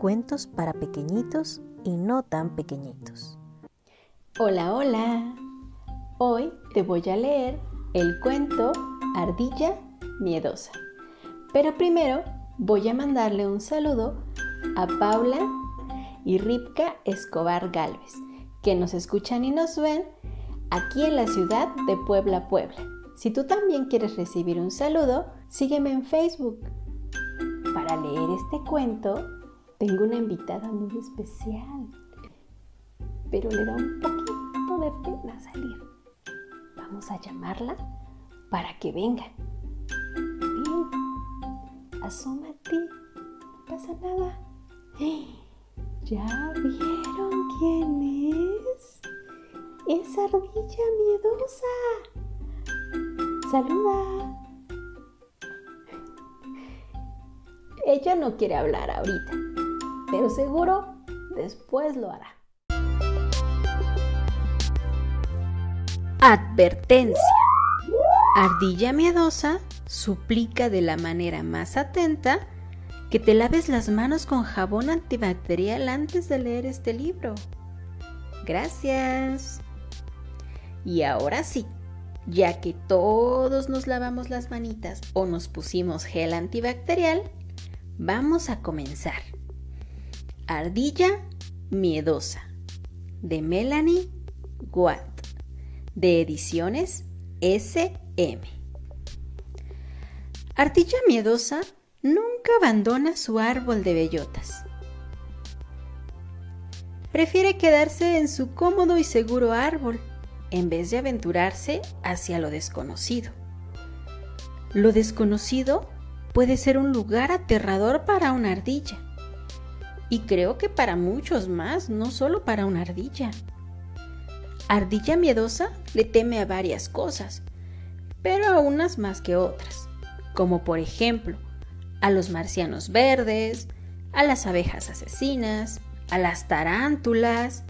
cuentos para pequeñitos y no tan pequeñitos. Hola, hola. Hoy te voy a leer el cuento Ardilla Miedosa. Pero primero voy a mandarle un saludo a Paula y Ripka Escobar Galvez, que nos escuchan y nos ven aquí en la ciudad de Puebla, Puebla. Si tú también quieres recibir un saludo, sígueme en Facebook. Para leer este cuento, tengo una invitada muy especial, pero le da un poquito de pena salir. Vamos a llamarla para que venga. Ven, asómate, no pasa nada. ¿Ya vieron quién es? Es ardilla miedosa. Saluda. Ella no quiere hablar ahorita, pero seguro después lo hará. Advertencia. Ardilla miedosa suplica de la manera más atenta que te laves las manos con jabón antibacterial antes de leer este libro. Gracias. Y ahora sí, ya que todos nos lavamos las manitas o nos pusimos gel antibacterial, vamos a comenzar. Ardilla miedosa de Melanie Watt de ediciones SM. Ardilla miedosa nunca abandona su árbol de bellotas. Prefiere quedarse en su cómodo y seguro árbol en vez de aventurarse hacia lo desconocido. Lo desconocido puede ser un lugar aterrador para una ardilla. Y creo que para muchos más, no solo para una ardilla. Ardilla miedosa le teme a varias cosas, pero a unas más que otras, como por ejemplo a los marcianos verdes, a las abejas asesinas, a las tarántulas,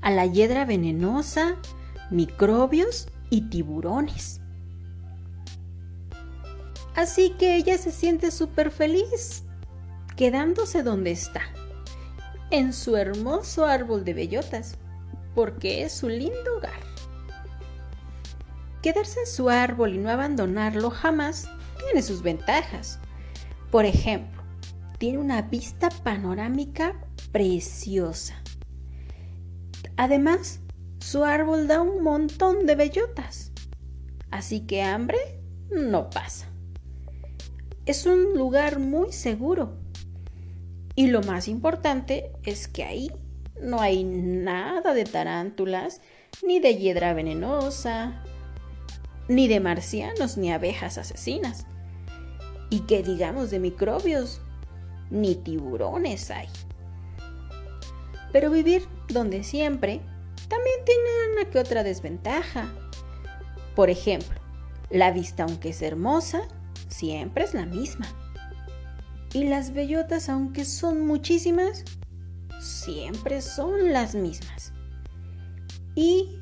a la hiedra venenosa, microbios y tiburones. Así que ella se siente súper feliz quedándose donde está, en su hermoso árbol de bellotas, porque es su lindo hogar. Quedarse en su árbol y no abandonarlo jamás tiene sus ventajas. Por ejemplo, tiene una vista panorámica preciosa. Además, su árbol da un montón de bellotas, así que hambre no pasa. Es un lugar muy seguro. Y lo más importante es que ahí no hay nada de tarántulas, ni de hiedra venenosa, ni de marcianos, ni abejas asesinas. Y que digamos de microbios, ni tiburones hay. Pero vivir donde siempre también tiene una que otra desventaja. Por ejemplo, la vista aunque es hermosa, siempre es la misma. Y las bellotas, aunque son muchísimas, siempre son las mismas. Y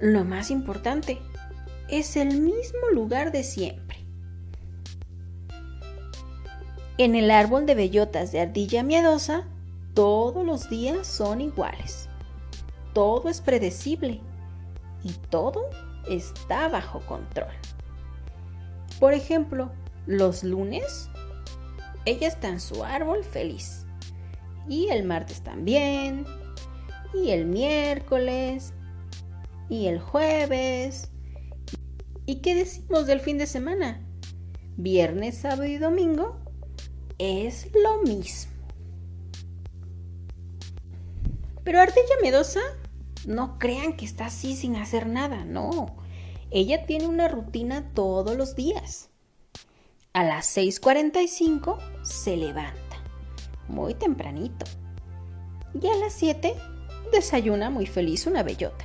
lo más importante, es el mismo lugar de siempre. En el árbol de bellotas de ardilla miedosa, todos los días son iguales. Todo es predecible y todo está bajo control. Por ejemplo, los lunes, ella está en su árbol feliz. Y el martes también. Y el miércoles. Y el jueves. ¿Y qué decimos del fin de semana? Viernes, sábado y domingo es lo mismo. Pero Ardilla Medosa, no crean que está así sin hacer nada, no. Ella tiene una rutina todos los días. A las 6.45 se levanta, muy tempranito. Y a las 7 desayuna muy feliz una bellota.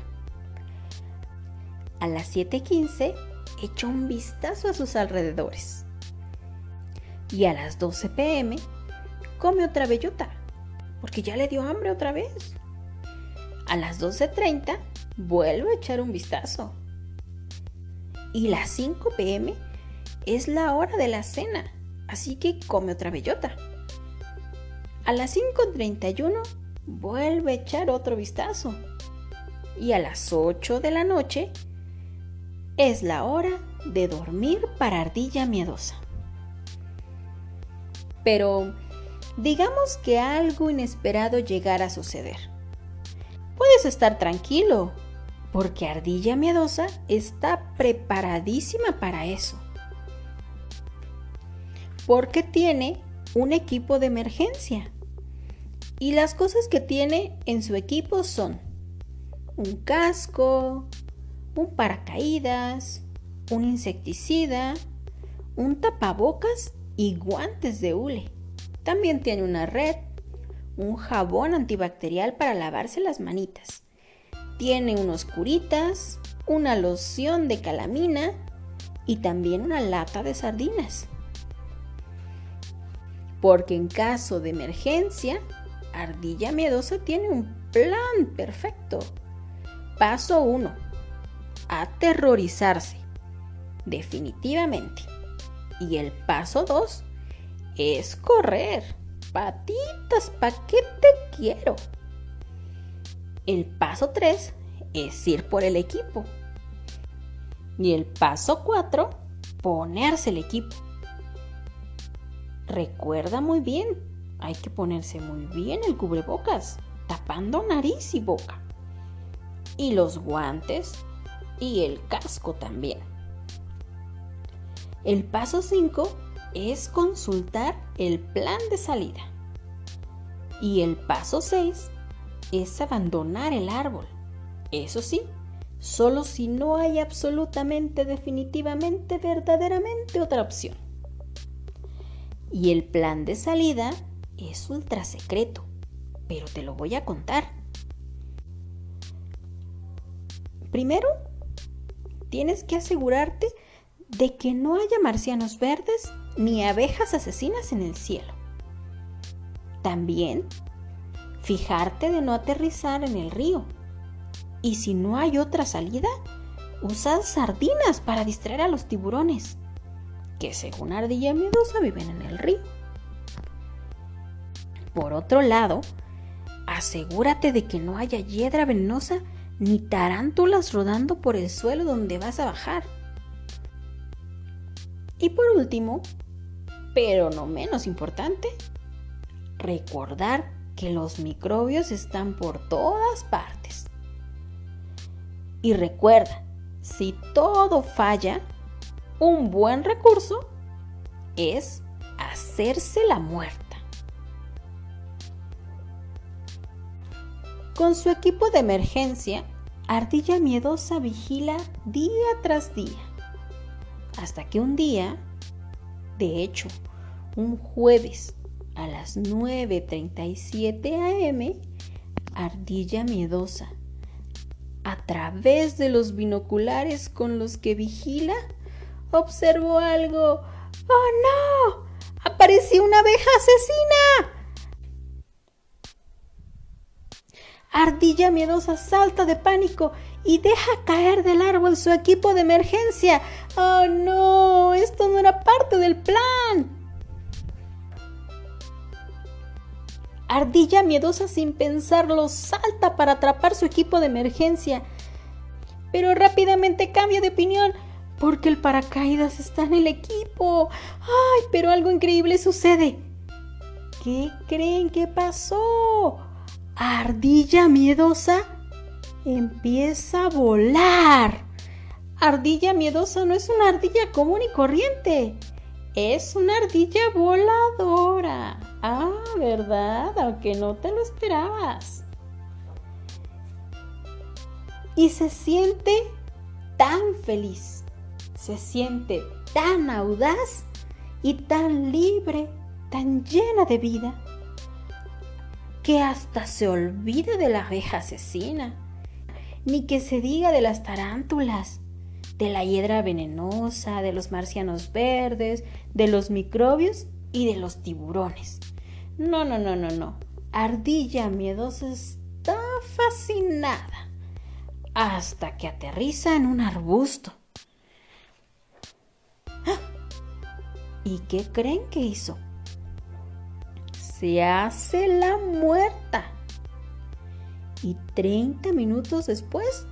A las 7.15 echa un vistazo a sus alrededores. Y a las 12 pm come otra bellota, porque ya le dio hambre otra vez. A las 12.30 vuelve a echar un vistazo y las 5 pm es la hora de la cena, así que come otra bellota. A las 5.31 vuelve a echar otro vistazo. Y a las 8 de la noche es la hora de dormir para ardilla miedosa. Pero digamos que algo inesperado llegara a suceder. Puedes estar tranquilo, porque Ardilla Miedosa está preparadísima para eso. Porque tiene un equipo de emergencia. Y las cosas que tiene en su equipo son un casco, un paracaídas, un insecticida, un tapabocas y guantes de hule. También tiene una red, un jabón antibacterial para lavarse las manitas. Tiene unos curitas, una loción de calamina y también una lata de sardinas. Porque en caso de emergencia, Ardilla Miedosa tiene un plan perfecto. Paso 1. Aterrorizarse. Definitivamente. Y el paso 2 es correr. Patitas, ¿pa' qué te quiero? El paso 3 es ir por el equipo. Y el paso 4, ponerse el equipo. Recuerda muy bien, hay que ponerse muy bien el cubrebocas, tapando nariz y boca. Y los guantes y el casco también. El paso 5 es consultar el plan de salida. Y el paso 6 es abandonar el árbol. Eso sí, solo si no hay absolutamente, definitivamente, verdaderamente otra opción. Y el plan de salida es ultra secreto, pero te lo voy a contar. Primero, tienes que asegurarte de que no haya marcianos verdes ni abejas asesinas en el cielo. También fijarte de no aterrizar en el río. Y si no hay otra salida, usad sardinas para distraer a los tiburones, que según Ardilla Miedosa viven en el río. Por otro lado, asegúrate de que no haya hiedra venenosa ni tarántulas rodando por el suelo donde vas a bajar. Y por último, pero no menos importante, recordar que los microbios están por todas partes. Y recuerda, si todo falla, un buen recurso es hacerse la muerta. Con su equipo de emergencia, Ardilla Miedosa vigila día tras día, hasta que un día, de hecho, un jueves a las 9.37 am, Ardilla Miedosa, a través de los binoculares con los que vigila, observó algo. ¡Oh no! ¡Apareció una abeja asesina! Ardilla miedosa salta de pánico y deja caer del árbol su equipo de emergencia. ¡Oh no! Esto no era parte del plan. Ardilla miedosa sin pensarlo salta para atrapar su equipo de emergencia, pero rápidamente cambia de opinión porque el paracaídas está en el equipo. ¡Ay! Pero algo increíble sucede. ¿Qué creen que pasó? Ardilla miedosa empieza a volar. Ardilla miedosa no es una ardilla común y corriente. Es una ardilla voladora. Ah, ¿verdad? Aunque no te lo esperabas. Y se siente tan feliz, se siente tan audaz y tan libre, tan llena de vida, que hasta se olvida de la abeja asesina, ni que se diga de las tarántulas, de la hiedra venenosa, de los marcianos verdes, de los microbios y de los tiburones. No, no, no, no, no. Ardilla miedosa está fascinada hasta que aterriza en un arbusto. ¿Y qué creen que hizo? se hace la muerta. Y 30 minutos después,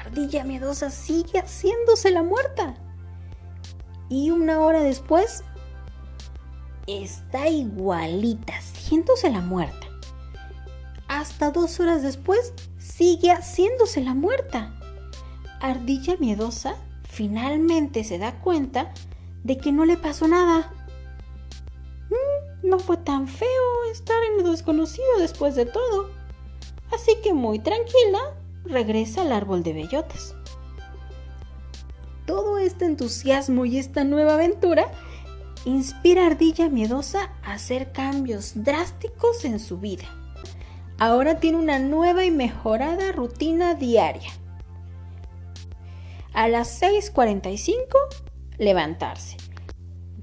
Ardilla Miedosa sigue haciéndose la muerta. Y una hora después, está igualita, haciéndose la muerta. Hasta dos horas después, sigue haciéndose la muerta. Ardilla Miedosa finalmente se da cuenta de que no le pasó nada. Mm, no fue tan feo estar en lo desconocido después de todo. Así que muy tranquila, regresa al árbol de bellotas. Todo este entusiasmo y esta nueva aventura inspira a Ardilla Miedosa a hacer cambios drásticos en su vida. Ahora tiene una nueva y mejorada rutina diaria. A las 6.45, levantarse.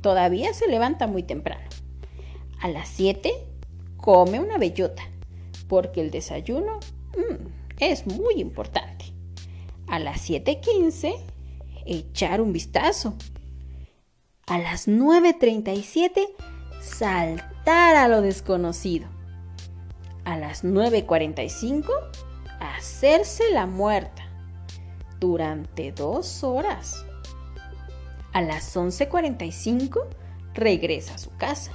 Todavía se levanta muy temprano. A las 7, come una bellota, porque el desayuno mm, es muy importante. A las 7.15, echar un vistazo. A las 9.37, saltar a lo desconocido. A las 9.45, hacerse la muerta durante dos horas. A las 11.45 regresa a su casa.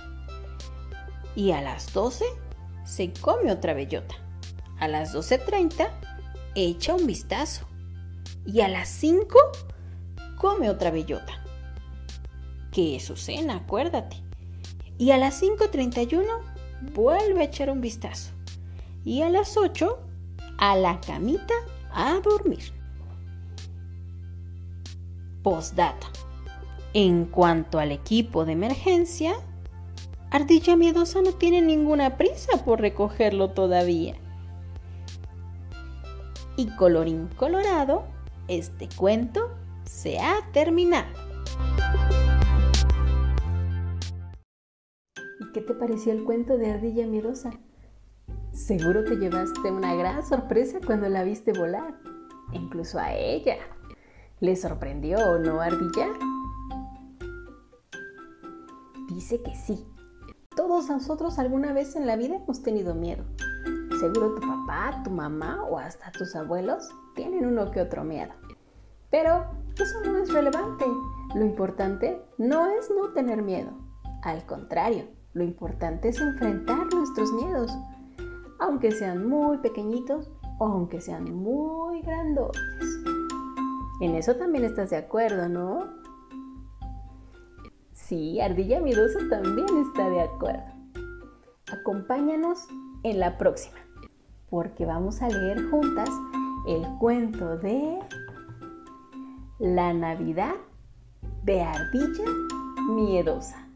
Y a las 12 se come otra bellota. A las 12.30 echa un vistazo. Y a las 5 come otra bellota. Que es su cena, acuérdate. Y a las 5.31 vuelve a echar un vistazo. Y a las 8 a la camita a dormir. Postdata. En cuanto al equipo de emergencia, Ardilla Miedosa no tiene ninguna prisa por recogerlo todavía. Y colorín colorado, este cuento se ha terminado. ¿Y qué te pareció el cuento de Ardilla Miedosa? Seguro te llevaste una gran sorpresa cuando la viste volar, incluso a ella. ¿Le sorprendió o no, Ardilla? Dice que sí. Todos nosotros alguna vez en la vida hemos tenido miedo. Seguro tu papá, tu mamá o hasta tus abuelos tienen uno que otro miedo. Pero eso no es relevante. Lo importante no es no tener miedo. Al contrario, lo importante es enfrentar nuestros miedos, aunque sean muy pequeñitos o aunque sean muy grandotes. En eso también estás de acuerdo, ¿no? Sí, Ardilla Miedosa también está de acuerdo. Acompáñanos en la próxima, porque vamos a leer juntas el cuento de la Navidad de Ardilla Miedosa.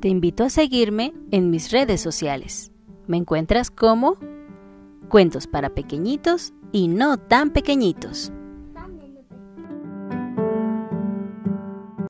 Te invito a seguirme en mis redes sociales. Me encuentras como Cuentos para Pequeñitos y No tan Pequeñitos.